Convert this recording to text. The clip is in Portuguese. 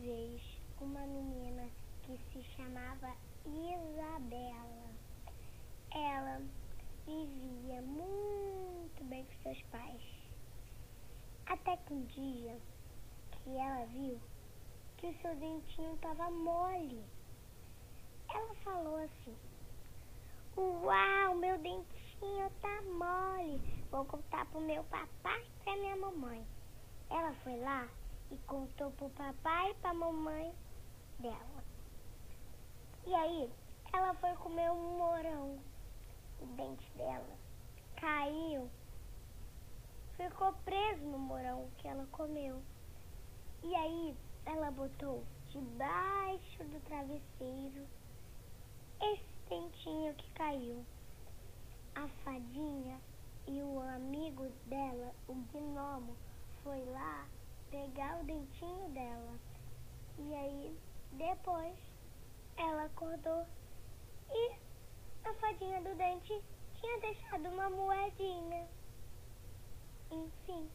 vez uma menina que se chamava Isabela. Ela vivia muito bem com seus pais. Até que um dia que ela viu que o seu dentinho estava mole. Ela falou assim: Uau, meu dentinho tá mole. Vou contar pro meu papai e pra minha mamãe. Ela foi lá e contou pro papai e pra mamãe dela. E aí, ela foi comer um morango. O dente dela caiu, ficou preso no morango que ela comeu. E aí, ela botou debaixo do travesseiro esse dentinho que caiu. A fadinha e o amigo dela, o gnomo, foi lá pegar o dentinho dela. E aí, depois, ela acordou e a fadinha do dente tinha deixado uma moedinha. Enfim.